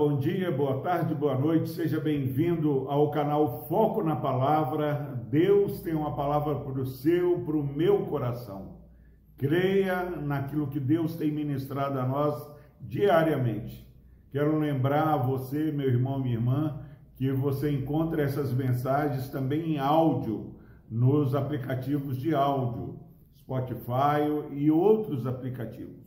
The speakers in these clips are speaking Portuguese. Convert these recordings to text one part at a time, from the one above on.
bom dia, boa tarde, boa noite, seja bem-vindo ao canal Foco na Palavra. Deus tem uma palavra para o seu, para o meu coração. Creia naquilo que Deus tem ministrado a nós diariamente. Quero lembrar a você, meu irmão, minha irmã, que você encontra essas mensagens também em áudio nos aplicativos de áudio, Spotify e outros aplicativos.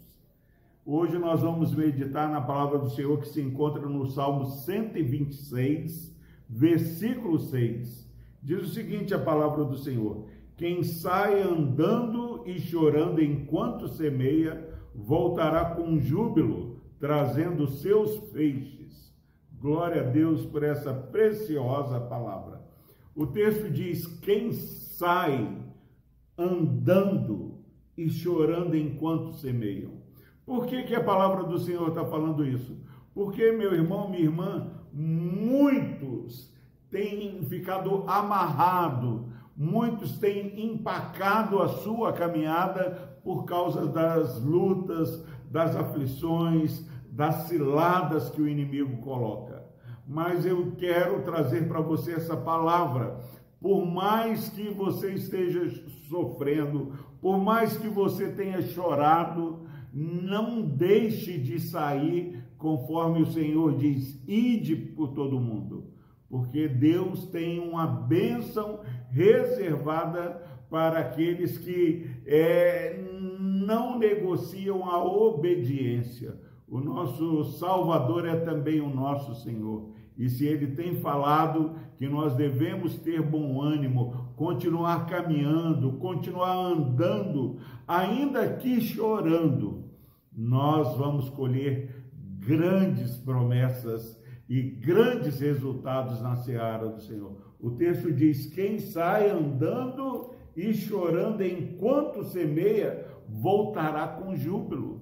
Hoje nós vamos meditar na palavra do Senhor que se encontra no Salmo 126, versículo 6. Diz o seguinte: a palavra do Senhor: Quem sai andando e chorando enquanto semeia, voltará com júbilo, trazendo seus feixes. Glória a Deus por essa preciosa palavra. O texto diz: Quem sai andando e chorando enquanto semeiam. Por que, que a palavra do Senhor está falando isso? Porque, meu irmão, minha irmã, muitos têm ficado amarrados, muitos têm empacado a sua caminhada por causa das lutas, das aflições, das ciladas que o inimigo coloca. Mas eu quero trazer para você essa palavra. Por mais que você esteja sofrendo, por mais que você tenha chorado, não deixe de sair conforme o Senhor diz, ide por todo mundo, porque Deus tem uma bênção reservada para aqueles que é, não negociam a obediência. O nosso Salvador é também o nosso Senhor. E se ele tem falado que nós devemos ter bom ânimo, continuar caminhando, continuar andando, ainda que chorando, nós vamos colher grandes promessas e grandes resultados na seara do Senhor. O texto diz: quem sai andando e chorando enquanto semeia, voltará com júbilo.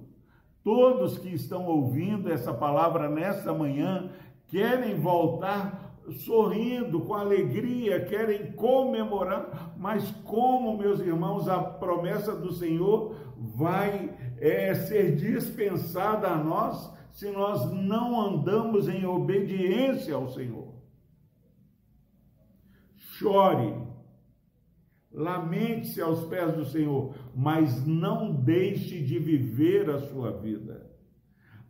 Todos que estão ouvindo essa palavra nessa manhã querem voltar sorrindo, com alegria, querem comemorar, mas como, meus irmãos, a promessa do Senhor vai é, ser dispensada a nós se nós não andamos em obediência ao Senhor. Chore, lamente-se aos pés do Senhor, mas não deixe de viver a sua vida.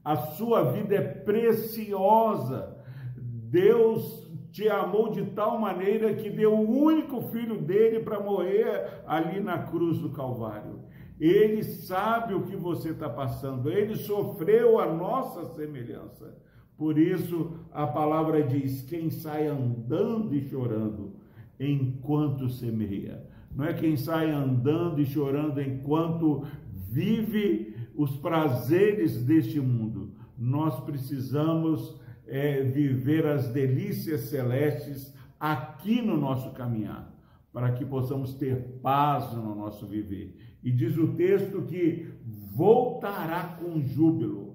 A sua vida é preciosa. Deus te amou de tal maneira que deu o único filho dele para morrer ali na cruz do Calvário. Ele sabe o que você está passando, ele sofreu a nossa semelhança. Por isso a palavra diz: quem sai andando e chorando enquanto semeia. Não é quem sai andando e chorando enquanto vive os prazeres deste mundo. Nós precisamos é, viver as delícias celestes aqui no nosso caminhar, para que possamos ter paz no nosso viver. E diz o texto que voltará com júbilo.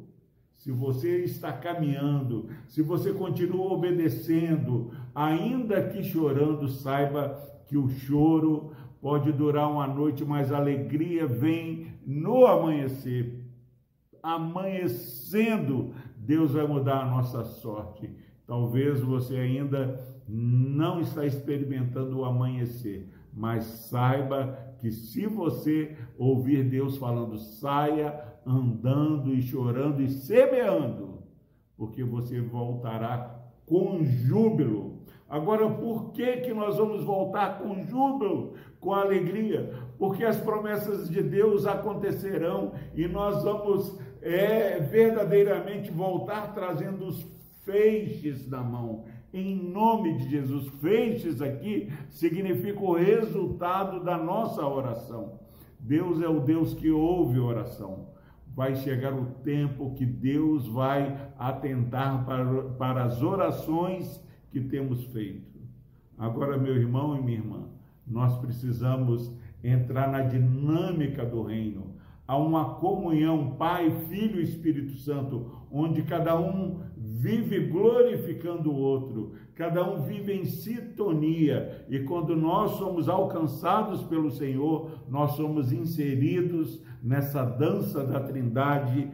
Se você está caminhando, se você continua obedecendo, ainda que chorando, saiba que o choro pode durar uma noite, mas a alegria vem no amanhecer. Amanhecendo, Deus vai mudar a nossa sorte. Talvez você ainda não está experimentando o amanhecer, mas saiba que se você ouvir Deus falando, saia andando e chorando e semeando, porque você voltará com júbilo. Agora, por que que nós vamos voltar com júbilo, com alegria? Porque as promessas de Deus acontecerão e nós vamos é verdadeiramente voltar trazendo os feixes na mão. Em nome de Jesus, feixes aqui significa o resultado da nossa oração. Deus é o Deus que ouve oração. Vai chegar o tempo que Deus vai atentar para, para as orações que temos feito. Agora, meu irmão e minha irmã, nós precisamos entrar na dinâmica do reino a uma comunhão Pai, Filho e Espírito Santo, onde cada um vive glorificando o outro, cada um vive em sintonia, e quando nós somos alcançados pelo Senhor, nós somos inseridos nessa dança da Trindade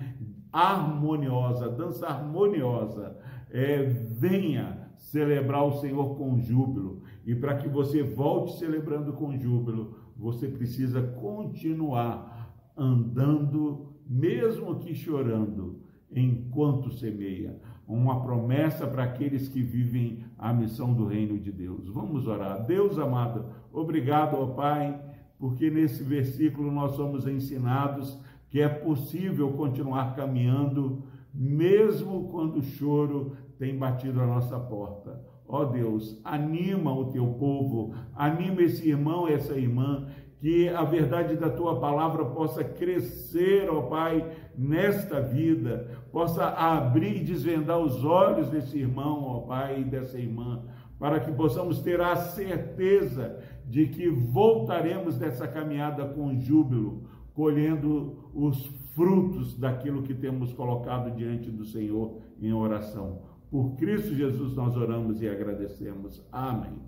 harmoniosa, dança harmoniosa. é, venha celebrar o Senhor com júbilo. E para que você volte celebrando com júbilo, você precisa continuar andando, mesmo que chorando, enquanto semeia. Uma promessa para aqueles que vivem a missão do reino de Deus. Vamos orar. Deus amado, obrigado, ó Pai, porque nesse versículo nós somos ensinados que é possível continuar caminhando, mesmo quando o choro tem batido a nossa porta. Ó Deus, anima o teu povo, anima esse irmão, essa irmã, que a verdade da tua palavra possa crescer, ó Pai, nesta vida, possa abrir e desvendar os olhos desse irmão, ó Pai, e dessa irmã, para que possamos ter a certeza de que voltaremos dessa caminhada com júbilo, colhendo os frutos daquilo que temos colocado diante do Senhor em oração. Por Cristo Jesus nós oramos e agradecemos. Amém.